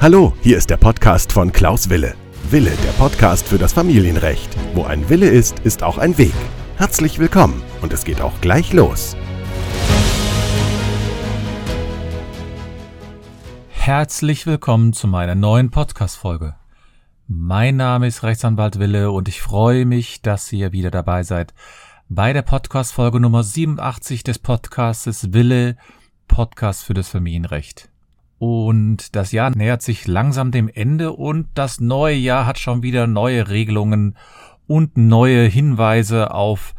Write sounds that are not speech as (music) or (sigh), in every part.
Hallo, hier ist der Podcast von Klaus Wille. Wille, der Podcast für das Familienrecht. Wo ein Wille ist, ist auch ein Weg. Herzlich willkommen und es geht auch gleich los. Herzlich willkommen zu meiner neuen Podcast-Folge. Mein Name ist Rechtsanwalt Wille und ich freue mich, dass ihr wieder dabei seid bei der Podcast-Folge Nummer 87 des Podcastes Wille, Podcast für das Familienrecht. Und das Jahr nähert sich langsam dem Ende und das neue Jahr hat schon wieder neue Regelungen und neue Hinweise auf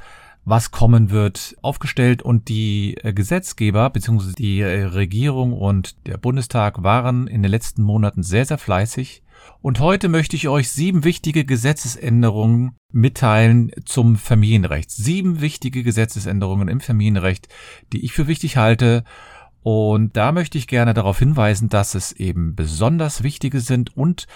was kommen wird, aufgestellt und die äh, Gesetzgeber bzw. die äh, Regierung und der Bundestag waren in den letzten Monaten sehr, sehr fleißig. Und heute möchte ich euch sieben wichtige Gesetzesänderungen mitteilen zum Familienrecht. Sieben wichtige Gesetzesänderungen im Familienrecht, die ich für wichtig halte und da möchte ich gerne darauf hinweisen, dass es eben besonders wichtige sind und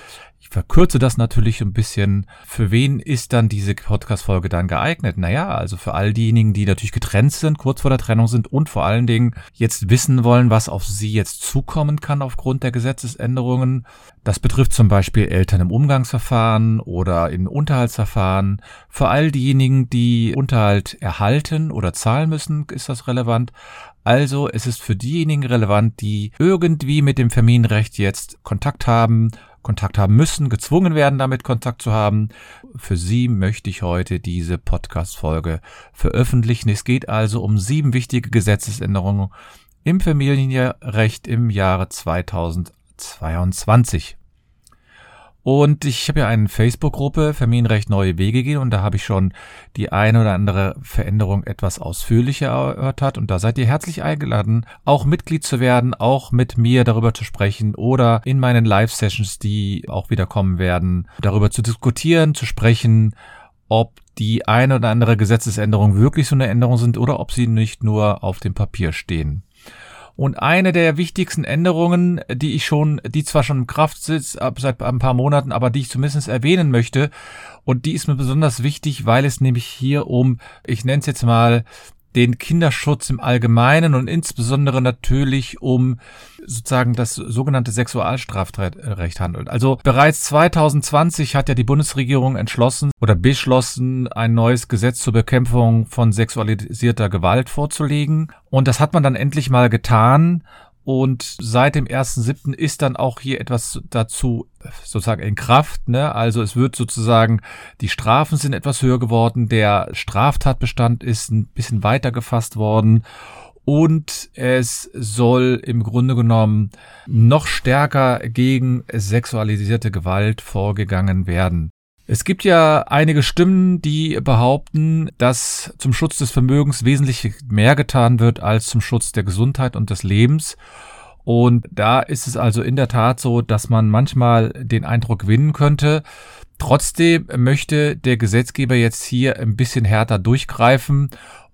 ich verkürze das natürlich ein bisschen. Für wen ist dann diese Podcast-Folge dann geeignet? Naja, also für all diejenigen, die natürlich getrennt sind, kurz vor der Trennung sind und vor allen Dingen jetzt wissen wollen, was auf sie jetzt zukommen kann aufgrund der Gesetzesänderungen. Das betrifft zum Beispiel Eltern im Umgangsverfahren oder in Unterhaltsverfahren. Für all diejenigen, die Unterhalt erhalten oder zahlen müssen, ist das relevant. Also es ist für diejenigen relevant, die irgendwie mit dem Familienrecht jetzt Kontakt haben, Kontakt haben müssen, gezwungen werden, damit Kontakt zu haben. Für Sie möchte ich heute diese Podcast-Folge veröffentlichen. Es geht also um sieben wichtige Gesetzesänderungen im Familienrecht im Jahre 2022. Und ich habe ja eine Facebook-Gruppe Familienrecht Neue Wege gehen und da habe ich schon die eine oder andere Veränderung etwas ausführlicher erörtert und da seid ihr herzlich eingeladen, auch Mitglied zu werden, auch mit mir darüber zu sprechen oder in meinen Live-Sessions, die auch wieder kommen werden, darüber zu diskutieren, zu sprechen, ob die eine oder andere Gesetzesänderung wirklich so eine Änderung sind oder ob sie nicht nur auf dem Papier stehen. Und eine der wichtigsten Änderungen, die ich schon, die zwar schon in Kraft sitzt, seit ein paar Monaten, aber die ich zumindest erwähnen möchte, und die ist mir besonders wichtig, weil es nämlich hier um, ich nenne es jetzt mal, den Kinderschutz im Allgemeinen und insbesondere natürlich um sozusagen das sogenannte Sexualstrafrecht handelt. Also bereits 2020 hat ja die Bundesregierung entschlossen oder beschlossen, ein neues Gesetz zur Bekämpfung von sexualisierter Gewalt vorzulegen. Und das hat man dann endlich mal getan. Und seit dem 1.7. ist dann auch hier etwas dazu sozusagen in Kraft. Ne? Also es wird sozusagen, die Strafen sind etwas höher geworden, der Straftatbestand ist ein bisschen weiter gefasst worden und es soll im Grunde genommen noch stärker gegen sexualisierte Gewalt vorgegangen werden. Es gibt ja einige Stimmen, die behaupten, dass zum Schutz des Vermögens wesentlich mehr getan wird als zum Schutz der Gesundheit und des Lebens. Und da ist es also in der Tat so, dass man manchmal den Eindruck gewinnen könnte. Trotzdem möchte der Gesetzgeber jetzt hier ein bisschen härter durchgreifen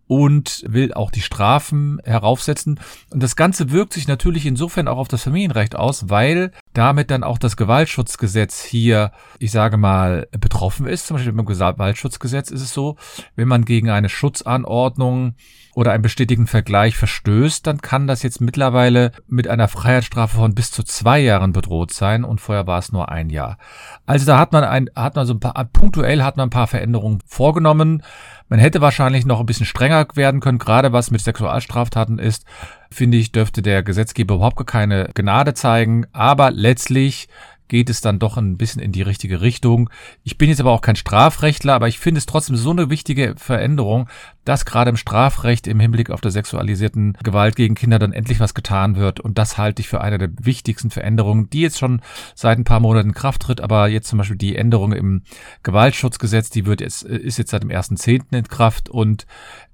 und will auch die Strafen heraufsetzen. Und das Ganze wirkt sich natürlich insofern auch auf das Familienrecht aus, weil damit dann auch das Gewaltschutzgesetz hier, ich sage mal, betroffen ist. Zum Beispiel beim Gewaltschutzgesetz ist es so, wenn man gegen eine Schutzanordnung oder einen bestätigten Vergleich verstößt, dann kann das jetzt mittlerweile mit einer Freiheitsstrafe von bis zu zwei Jahren bedroht sein und vorher war es nur ein Jahr. Also da hat man ein, hat man so ein paar, punktuell hat man ein paar Veränderungen vorgenommen. Man hätte wahrscheinlich noch ein bisschen strenger werden können, gerade was mit Sexualstraftaten ist. Finde ich, dürfte der Gesetzgeber überhaupt keine Gnade zeigen. Aber letztlich geht es dann doch ein bisschen in die richtige Richtung. Ich bin jetzt aber auch kein Strafrechtler, aber ich finde es trotzdem so eine wichtige Veränderung, dass gerade im Strafrecht im Hinblick auf der sexualisierten Gewalt gegen Kinder dann endlich was getan wird. Und das halte ich für eine der wichtigsten Veränderungen, die jetzt schon seit ein paar Monaten in Kraft tritt. Aber jetzt zum Beispiel die Änderung im Gewaltschutzgesetz, die wird jetzt, ist jetzt seit dem 1.10. in Kraft. Und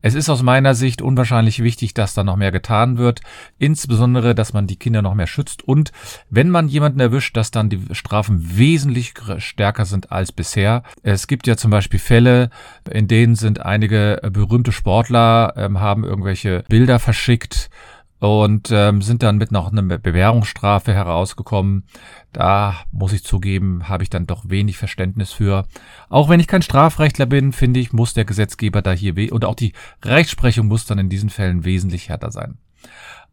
es ist aus meiner Sicht unwahrscheinlich wichtig, dass da noch mehr getan wird. Insbesondere, dass man die Kinder noch mehr schützt. Und wenn man jemanden erwischt, dass dann die Strafen wesentlich stärker sind als bisher. Es gibt ja zum Beispiel Fälle, in denen sind einige berühmte Sportler ähm, haben irgendwelche Bilder verschickt und ähm, sind dann mit noch einer Bewährungsstrafe herausgekommen. Da muss ich zugeben, habe ich dann doch wenig Verständnis für. Auch wenn ich kein Strafrechtler bin, finde ich, muss der Gesetzgeber da hier oder auch die Rechtsprechung muss dann in diesen Fällen wesentlich härter sein.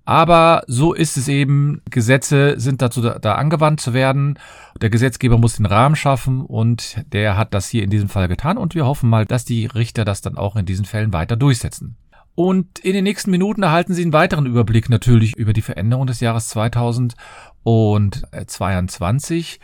Aber so ist es eben. Gesetze sind dazu da, da angewandt zu werden. Der Gesetzgeber muss den Rahmen schaffen und der hat das hier in diesem Fall getan und wir hoffen mal, dass die Richter das dann auch in diesen Fällen weiter durchsetzen. Und in den nächsten Minuten erhalten Sie einen weiteren Überblick natürlich über die Veränderung des Jahres 2022.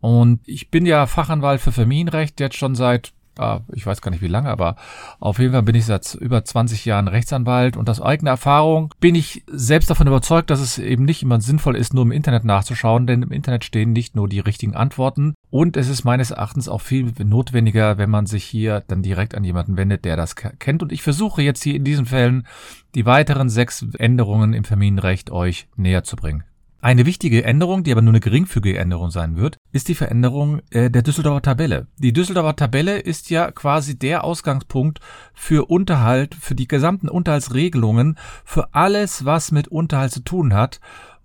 Und ich bin ja Fachanwalt für Familienrecht jetzt schon seit ah, ich weiß gar nicht wie lange, aber auf jeden Fall bin ich seit über 20 Jahren Rechtsanwalt und aus eigener Erfahrung bin ich selbst davon überzeugt, dass es eben nicht immer sinnvoll ist, nur im Internet nachzuschauen, denn im Internet stehen nicht nur die richtigen Antworten und es ist meines Erachtens auch viel notwendiger, wenn man sich hier dann direkt an jemanden wendet, der das kennt und ich versuche jetzt hier in diesen Fällen die weiteren sechs Änderungen im Familienrecht euch näher zu bringen. Eine wichtige Änderung, die aber nur eine geringfügige Änderung sein wird, ist die Veränderung äh, der Düsseldorfer Tabelle. Die Düsseldorfer Tabelle ist ja quasi der Ausgangspunkt für Unterhalt, für die gesamten Unterhaltsregelungen, für alles, was mit Unterhalt zu tun hat.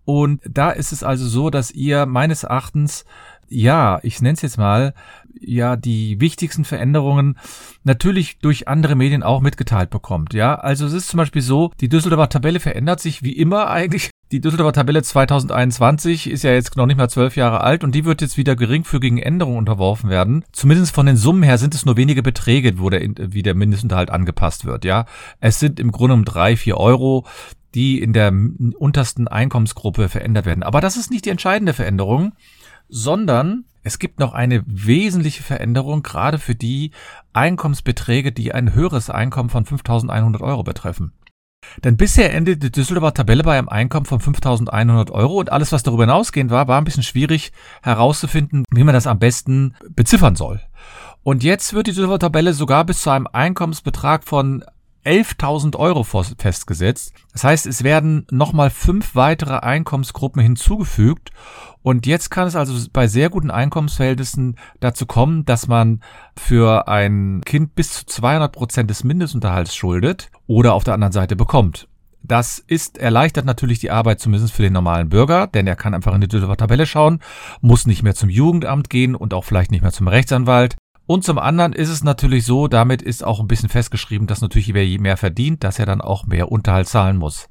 Und da ist es also so, dass ihr meines Erachtens ja, ich nenne es jetzt mal, ja, die wichtigsten Veränderungen natürlich durch andere Medien auch mitgeteilt bekommt. Ja, also es ist zum Beispiel so, die Düsseldorfer Tabelle verändert sich wie immer (laughs) eigentlich. Die Düsseldorfer Tabelle 2021 ist ja jetzt noch nicht mal zwölf Jahre alt und die wird jetzt wieder geringfügigen Änderungen unterworfen werden. Zumindest von den Summen her sind es nur wenige Beträge, wo der, wie der Mindestunterhalt angepasst wird. Ja, es sind im Grunde um drei, vier Euro die in der untersten Einkommensgruppe verändert werden. Aber das ist nicht die entscheidende Veränderung sondern es gibt noch eine wesentliche Veränderung, gerade für die Einkommensbeträge, die ein höheres Einkommen von 5.100 Euro betreffen. Denn bisher endete die Düsseldorfer Tabelle bei einem Einkommen von 5.100 Euro und alles, was darüber hinausgehend war, war ein bisschen schwierig herauszufinden, wie man das am besten beziffern soll. Und jetzt wird die Düsseldorfer Tabelle sogar bis zu einem Einkommensbetrag von 11.000 Euro festgesetzt. Das heißt, es werden nochmal fünf weitere Einkommensgruppen hinzugefügt. Und jetzt kann es also bei sehr guten Einkommensverhältnissen dazu kommen, dass man für ein Kind bis zu 200 Prozent des Mindestunterhalts schuldet oder auf der anderen Seite bekommt. Das ist erleichtert natürlich die Arbeit zumindest für den normalen Bürger, denn er kann einfach in die Tabelle schauen, muss nicht mehr zum Jugendamt gehen und auch vielleicht nicht mehr zum Rechtsanwalt. Und zum anderen ist es natürlich so, damit ist auch ein bisschen festgeschrieben, dass natürlich wer mehr verdient, dass er dann auch mehr Unterhalt zahlen muss.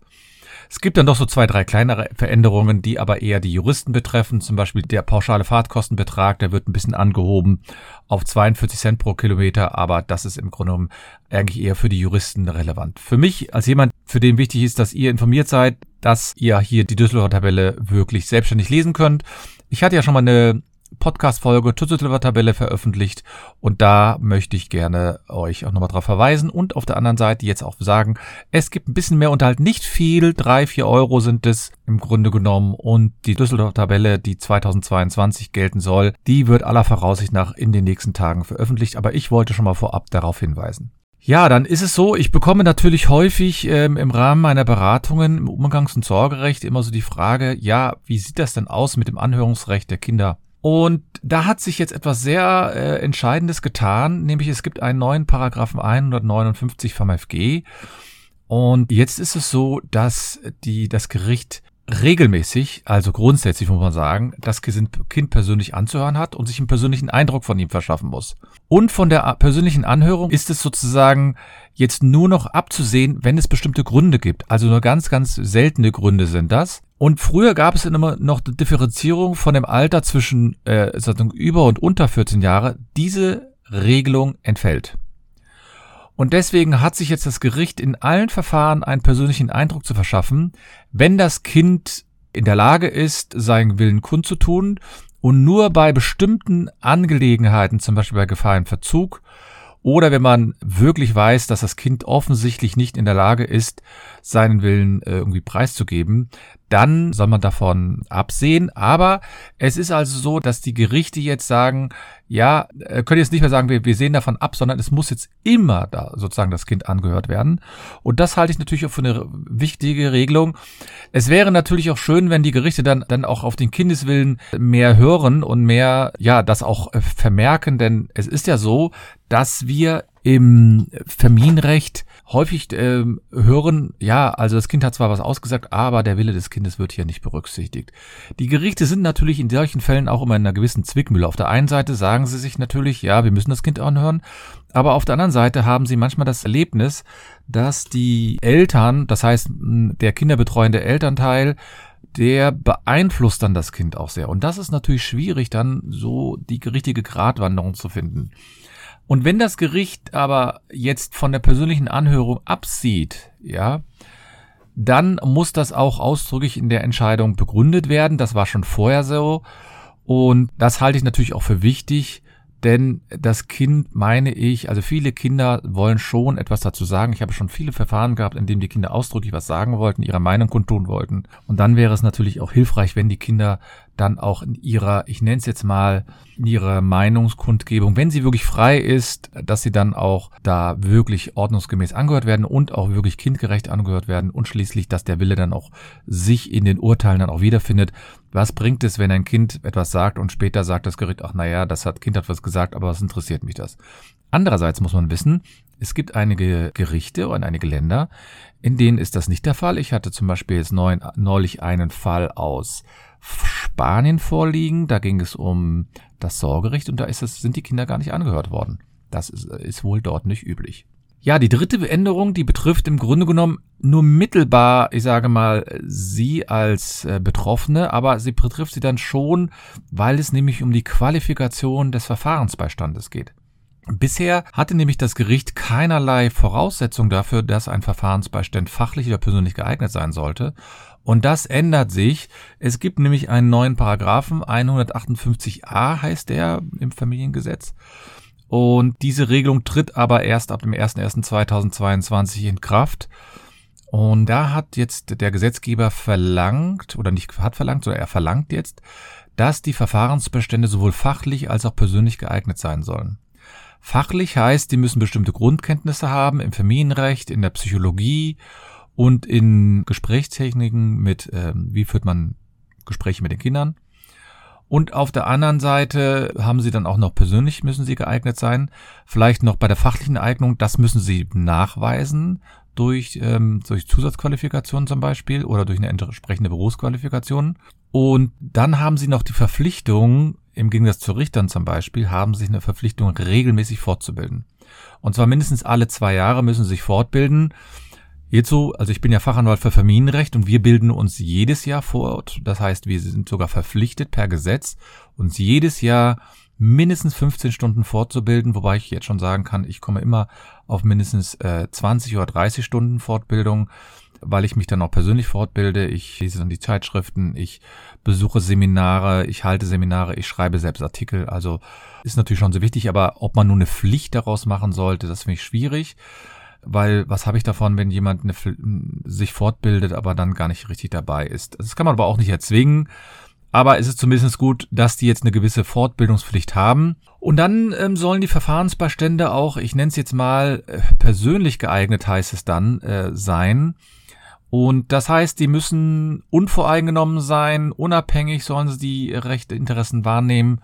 Es gibt dann noch so zwei, drei kleinere Veränderungen, die aber eher die Juristen betreffen. Zum Beispiel der pauschale Fahrtkostenbetrag, der wird ein bisschen angehoben auf 42 Cent pro Kilometer, aber das ist im Grunde genommen eigentlich eher für die Juristen relevant. Für mich als jemand, für den wichtig ist, dass ihr informiert seid, dass ihr hier die Düsseldorfer Tabelle wirklich selbstständig lesen könnt. Ich hatte ja schon mal eine Podcast-Folge zur Tabelle veröffentlicht und da möchte ich gerne euch auch nochmal drauf verweisen und auf der anderen Seite jetzt auch sagen, es gibt ein bisschen mehr Unterhalt, nicht viel, drei, vier Euro sind es im Grunde genommen und die Düsseldorfer Tabelle, die 2022 gelten soll, die wird aller Voraussicht nach in den nächsten Tagen veröffentlicht, aber ich wollte schon mal vorab darauf hinweisen. Ja, dann ist es so, ich bekomme natürlich häufig ähm, im Rahmen meiner Beratungen im Umgangs- und Sorgerecht immer so die Frage, ja, wie sieht das denn aus mit dem Anhörungsrecht der Kinder? Und da hat sich jetzt etwas sehr äh, Entscheidendes getan, nämlich es gibt einen neuen Paragraphen 159 vom FG. Und jetzt ist es so, dass die, das Gericht regelmäßig, also grundsätzlich muss man sagen, das Kind persönlich anzuhören hat und sich einen persönlichen Eindruck von ihm verschaffen muss. Und von der persönlichen Anhörung ist es sozusagen jetzt nur noch abzusehen, wenn es bestimmte Gründe gibt. Also nur ganz, ganz seltene Gründe sind das. Und früher gab es immer noch eine Differenzierung von dem Alter zwischen äh, über und unter 14 Jahre. Diese Regelung entfällt. Und deswegen hat sich jetzt das Gericht in allen Verfahren einen persönlichen Eindruck zu verschaffen, wenn das Kind in der Lage ist, seinen Willen kundzutun und nur bei bestimmten Angelegenheiten, zum Beispiel bei Gefahr im Verzug, oder wenn man wirklich weiß, dass das Kind offensichtlich nicht in der Lage ist, seinen Willen äh, irgendwie preiszugeben, dann soll man davon absehen. Aber es ist also so, dass die Gerichte jetzt sagen, ja, äh, können jetzt nicht mehr sagen, wir, wir sehen davon ab, sondern es muss jetzt immer da sozusagen das Kind angehört werden. Und das halte ich natürlich auch für eine wichtige Regelung. Es wäre natürlich auch schön, wenn die Gerichte dann, dann auch auf den Kindeswillen mehr hören und mehr, ja, das auch äh, vermerken, denn es ist ja so, dass wir im Familienrecht häufig äh, hören, ja, also das Kind hat zwar was ausgesagt, aber der Wille des Kindes wird hier nicht berücksichtigt. Die Gerichte sind natürlich in solchen Fällen auch immer in einer gewissen Zwickmühle. Auf der einen Seite sagen sie sich natürlich, ja, wir müssen das Kind anhören, aber auf der anderen Seite haben sie manchmal das Erlebnis, dass die Eltern, das heißt der kinderbetreuende Elternteil, der beeinflusst dann das Kind auch sehr. Und das ist natürlich schwierig, dann so die richtige Gratwanderung zu finden. Und wenn das Gericht aber jetzt von der persönlichen Anhörung absieht, ja, dann muss das auch ausdrücklich in der Entscheidung begründet werden. Das war schon vorher so. Und das halte ich natürlich auch für wichtig, denn das Kind, meine ich, also viele Kinder wollen schon etwas dazu sagen. Ich habe schon viele Verfahren gehabt, in denen die Kinder ausdrücklich was sagen wollten, ihre Meinung kundtun wollten. Und dann wäre es natürlich auch hilfreich, wenn die Kinder dann auch in ihrer, ich nenne es jetzt mal, in ihrer Meinungskundgebung, wenn sie wirklich frei ist, dass sie dann auch da wirklich ordnungsgemäß angehört werden und auch wirklich kindgerecht angehört werden und schließlich, dass der Wille dann auch sich in den Urteilen dann auch wiederfindet. Was bringt es, wenn ein Kind etwas sagt und später sagt das Gericht, ach naja, das hat Kind hat was gesagt, aber was interessiert mich das? Andererseits muss man wissen, es gibt einige Gerichte und einige Länder, in denen ist das nicht der Fall. Ich hatte zum Beispiel jetzt neulich einen Fall aus Spanien vorliegen. Da ging es um das Sorgerecht und da ist es, sind die Kinder gar nicht angehört worden. Das ist, ist wohl dort nicht üblich. Ja, die dritte Änderung, die betrifft im Grunde genommen nur mittelbar, ich sage mal, Sie als äh, Betroffene, aber sie betrifft sie dann schon, weil es nämlich um die Qualifikation des Verfahrensbeistandes geht. Bisher hatte nämlich das Gericht keinerlei Voraussetzung dafür, dass ein Verfahrensbeistand fachlich oder persönlich geeignet sein sollte. Und das ändert sich. Es gibt nämlich einen neuen Paragraphen, 158a heißt der im Familiengesetz. Und diese Regelung tritt aber erst ab dem 01.01.2022 in Kraft. Und da hat jetzt der Gesetzgeber verlangt, oder nicht hat verlangt, sondern er verlangt jetzt, dass die Verfahrensbestände sowohl fachlich als auch persönlich geeignet sein sollen. Fachlich heißt, die müssen bestimmte Grundkenntnisse haben im Familienrecht, in der Psychologie und in Gesprächstechniken mit, äh, wie führt man Gespräche mit den Kindern. Und auf der anderen Seite haben sie dann auch noch persönlich müssen sie geeignet sein. Vielleicht noch bei der fachlichen Eignung, das müssen sie nachweisen durch, ähm, durch Zusatzqualifikationen zum Beispiel oder durch eine entsprechende Berufsqualifikation. Und dann haben sie noch die Verpflichtung, im Gegensatz zu Richtern zum Beispiel, haben sie eine Verpflichtung, regelmäßig fortzubilden. Und zwar mindestens alle zwei Jahre müssen sie sich fortbilden. Hierzu, also ich bin ja Fachanwalt für Familienrecht und wir bilden uns jedes Jahr fort. Das heißt, wir sind sogar verpflichtet per Gesetz, uns jedes Jahr mindestens 15 Stunden fortzubilden, wobei ich jetzt schon sagen kann, ich komme immer auf mindestens äh, 20 oder 30 Stunden Fortbildung, weil ich mich dann auch persönlich fortbilde. Ich lese dann die Zeitschriften, ich besuche Seminare, ich halte Seminare, ich schreibe selbst Artikel. Also ist natürlich schon so wichtig, aber ob man nun eine Pflicht daraus machen sollte, das finde ich schwierig weil was habe ich davon, wenn jemand eine, sich fortbildet, aber dann gar nicht richtig dabei ist. Das kann man aber auch nicht erzwingen. Aber es ist zumindest gut, dass die jetzt eine gewisse Fortbildungspflicht haben. Und dann ähm, sollen die Verfahrensbeistände auch, ich nenne es jetzt mal, äh, persönlich geeignet heißt es dann, äh, sein. Und das heißt, die müssen unvoreingenommen sein, unabhängig sollen sie die Rechte, Interessen wahrnehmen.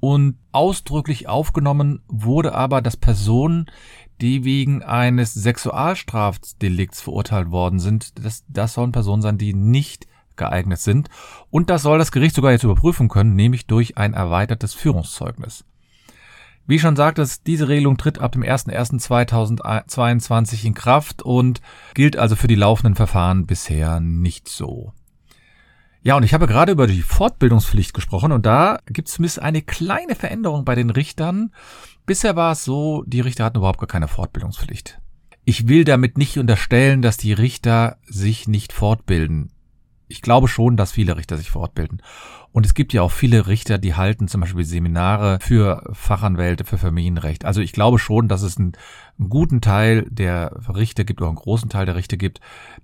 Und ausdrücklich aufgenommen wurde aber, dass Personen, die wegen eines Sexualstrafdelikts verurteilt worden sind. Das, das sollen Personen sein, die nicht geeignet sind. Und das soll das Gericht sogar jetzt überprüfen können, nämlich durch ein erweitertes Führungszeugnis. Wie schon sagte, diese Regelung tritt ab dem 01.01.2022 in Kraft und gilt also für die laufenden Verfahren bisher nicht so. Ja, und ich habe gerade über die Fortbildungspflicht gesprochen und da gibt es zumindest eine kleine Veränderung bei den Richtern. Bisher war es so, die Richter hatten überhaupt gar keine Fortbildungspflicht. Ich will damit nicht unterstellen, dass die Richter sich nicht fortbilden. Ich glaube schon, dass viele Richter sich fortbilden. Und es gibt ja auch viele Richter, die halten zum Beispiel Seminare für Fachanwälte, für Familienrecht. Also ich glaube schon, dass es einen, einen guten Teil der Richter gibt, oder einen großen Teil der Richter gibt,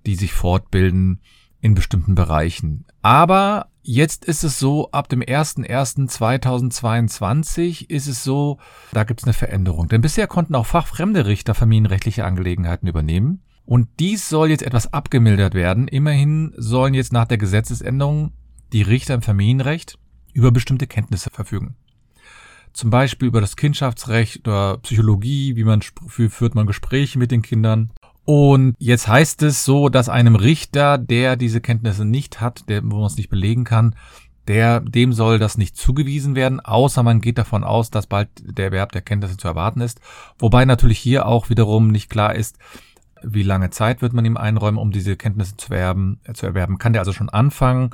die sich fortbilden in bestimmten Bereichen. Aber Jetzt ist es so, ab dem 01.01.2022 ist es so, da gibt es eine Veränderung. Denn bisher konnten auch fachfremde Richter familienrechtliche Angelegenheiten übernehmen. Und dies soll jetzt etwas abgemildert werden. Immerhin sollen jetzt nach der Gesetzesänderung die Richter im Familienrecht über bestimmte Kenntnisse verfügen. zum Beispiel über das Kindschaftsrecht oder Psychologie, wie man wie führt man Gespräche mit den Kindern. Und jetzt heißt es so, dass einem Richter, der diese Kenntnisse nicht hat, der, wo man es nicht belegen kann, der, dem soll das nicht zugewiesen werden, außer man geht davon aus, dass bald der Erwerb der Kenntnisse zu erwarten ist. Wobei natürlich hier auch wiederum nicht klar ist, wie lange Zeit wird man ihm einräumen, um diese Kenntnisse zu erwerben, äh, zu erwerben. Kann der also schon anfangen?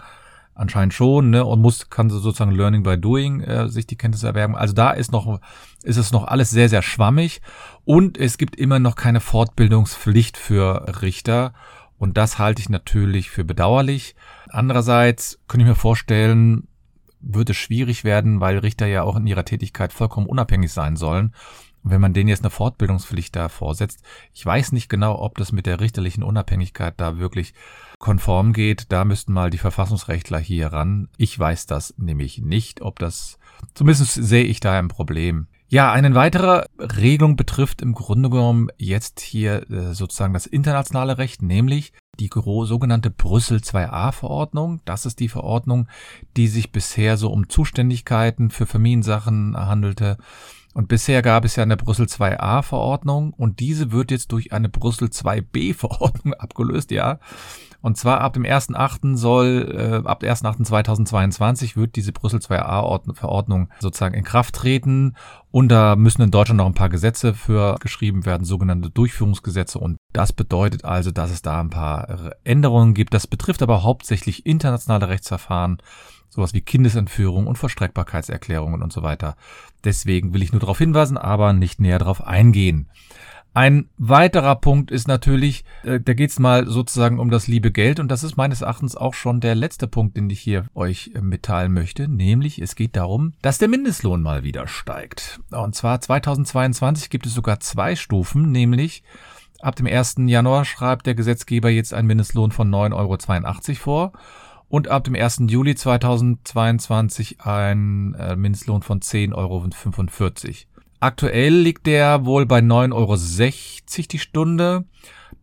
Anscheinend schon, ne? Und muss, kann sozusagen Learning by Doing äh, sich die Kenntnisse erwerben. Also da ist noch, ist es noch alles sehr, sehr schwammig. Und es gibt immer noch keine Fortbildungspflicht für Richter. Und das halte ich natürlich für bedauerlich. Andererseits könnte ich mir vorstellen, wird es schwierig werden, weil Richter ja auch in ihrer Tätigkeit vollkommen unabhängig sein sollen. Wenn man denen jetzt eine Fortbildungspflicht da vorsetzt, ich weiß nicht genau, ob das mit der richterlichen Unabhängigkeit da wirklich konform geht. Da müssten mal die Verfassungsrechtler hier ran. Ich weiß das nämlich nicht, ob das, zumindest sehe ich da ein Problem. Ja, eine weitere Regelung betrifft im Grunde genommen jetzt hier äh, sozusagen das internationale Recht, nämlich die sogenannte Brüssel 2a Verordnung. Das ist die Verordnung, die sich bisher so um Zuständigkeiten für Familiensachen handelte. Und bisher gab es ja eine Brüssel 2a Verordnung und diese wird jetzt durch eine Brüssel 2b Verordnung (laughs) abgelöst, ja. Und zwar ab dem 1.8. soll, äh, ab 1.8.2022 wird diese Brüssel 2a Verordnung sozusagen in Kraft treten. Und da müssen in Deutschland noch ein paar Gesetze für geschrieben werden, sogenannte Durchführungsgesetze. Und das bedeutet also, dass es da ein paar Änderungen gibt. Das betrifft aber hauptsächlich internationale Rechtsverfahren, sowas wie Kindesentführung und Verstreckbarkeitserklärungen und so weiter. Deswegen will ich nur darauf hinweisen, aber nicht näher darauf eingehen. Ein weiterer Punkt ist natürlich, äh, da geht's mal sozusagen um das liebe Geld und das ist meines Erachtens auch schon der letzte Punkt, den ich hier euch äh, mitteilen möchte, nämlich es geht darum, dass der Mindestlohn mal wieder steigt. Und zwar 2022 gibt es sogar zwei Stufen, nämlich ab dem 1. Januar schreibt der Gesetzgeber jetzt einen Mindestlohn von 9,82 Euro vor und ab dem 1. Juli 2022 ein äh, Mindestlohn von 10,45 Euro. Aktuell liegt der wohl bei 9,60 Euro die Stunde.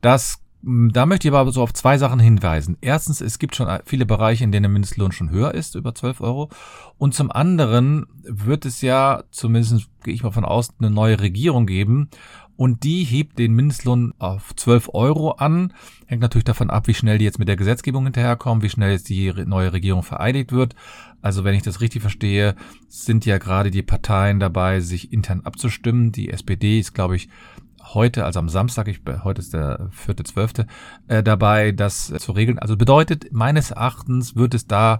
Das, da möchte ich aber so auf zwei Sachen hinweisen. Erstens, es gibt schon viele Bereiche, in denen der Mindestlohn schon höher ist, über 12 Euro. Und zum anderen wird es ja, zumindest gehe ich mal von aus, eine neue Regierung geben und die hebt den Mindestlohn auf 12 Euro an. Hängt natürlich davon ab, wie schnell die jetzt mit der Gesetzgebung hinterherkommen, wie schnell jetzt die neue Regierung vereidigt wird. Also wenn ich das richtig verstehe, sind ja gerade die Parteien dabei, sich intern abzustimmen. Die SPD ist, glaube ich, heute, also am Samstag, ich, heute ist der vierte, zwölfte, äh, dabei, das zu regeln. Also bedeutet, meines Erachtens wird es da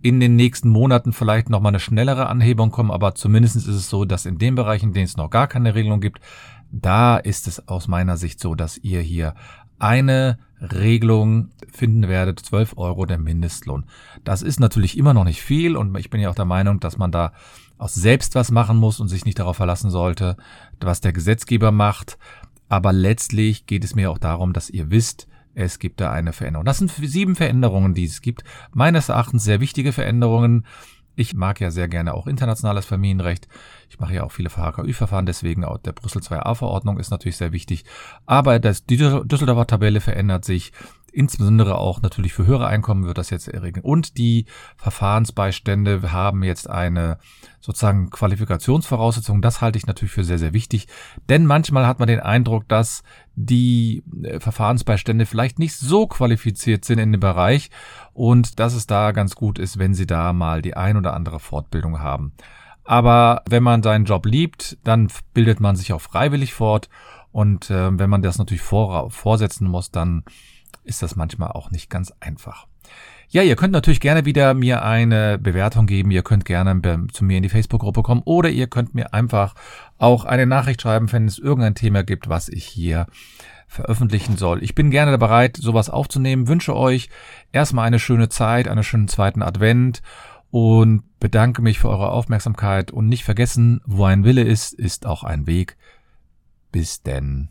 in den nächsten Monaten vielleicht nochmal eine schnellere Anhebung kommen, aber zumindest ist es so, dass in den Bereichen, in denen es noch gar keine Regelung gibt, da ist es aus meiner Sicht so, dass ihr hier eine Regelung finden werdet, 12 Euro der Mindestlohn. Das ist natürlich immer noch nicht viel und ich bin ja auch der Meinung, dass man da auch selbst was machen muss und sich nicht darauf verlassen sollte, was der Gesetzgeber macht. Aber letztlich geht es mir auch darum, dass ihr wisst, es gibt da eine Veränderung. Das sind sieben Veränderungen, die es gibt. Meines Erachtens sehr wichtige Veränderungen. Ich mag ja sehr gerne auch internationales Familienrecht. Ich mache ja auch viele VHKÜ-Verfahren, deswegen auch der Brüssel 2a-Verordnung ist natürlich sehr wichtig. Aber das, die Düsseldorfer Tabelle verändert sich. Insbesondere auch natürlich für höhere Einkommen wird das jetzt regeln. Und die Verfahrensbeistände haben jetzt eine sozusagen Qualifikationsvoraussetzung. Das halte ich natürlich für sehr, sehr wichtig. Denn manchmal hat man den Eindruck, dass die äh, Verfahrensbeistände vielleicht nicht so qualifiziert sind in dem Bereich und dass es da ganz gut ist, wenn sie da mal die ein oder andere Fortbildung haben. Aber wenn man seinen Job liebt, dann bildet man sich auch freiwillig fort. Und äh, wenn man das natürlich vor, vorsetzen muss, dann ist das manchmal auch nicht ganz einfach. Ja, ihr könnt natürlich gerne wieder mir eine Bewertung geben. Ihr könnt gerne zu mir in die Facebook-Gruppe kommen oder ihr könnt mir einfach auch eine Nachricht schreiben, wenn es irgendein Thema gibt, was ich hier veröffentlichen soll. Ich bin gerne bereit, sowas aufzunehmen. Wünsche euch erstmal eine schöne Zeit, einen schönen zweiten Advent und bedanke mich für eure Aufmerksamkeit und nicht vergessen, wo ein Wille ist, ist auch ein Weg. Bis denn.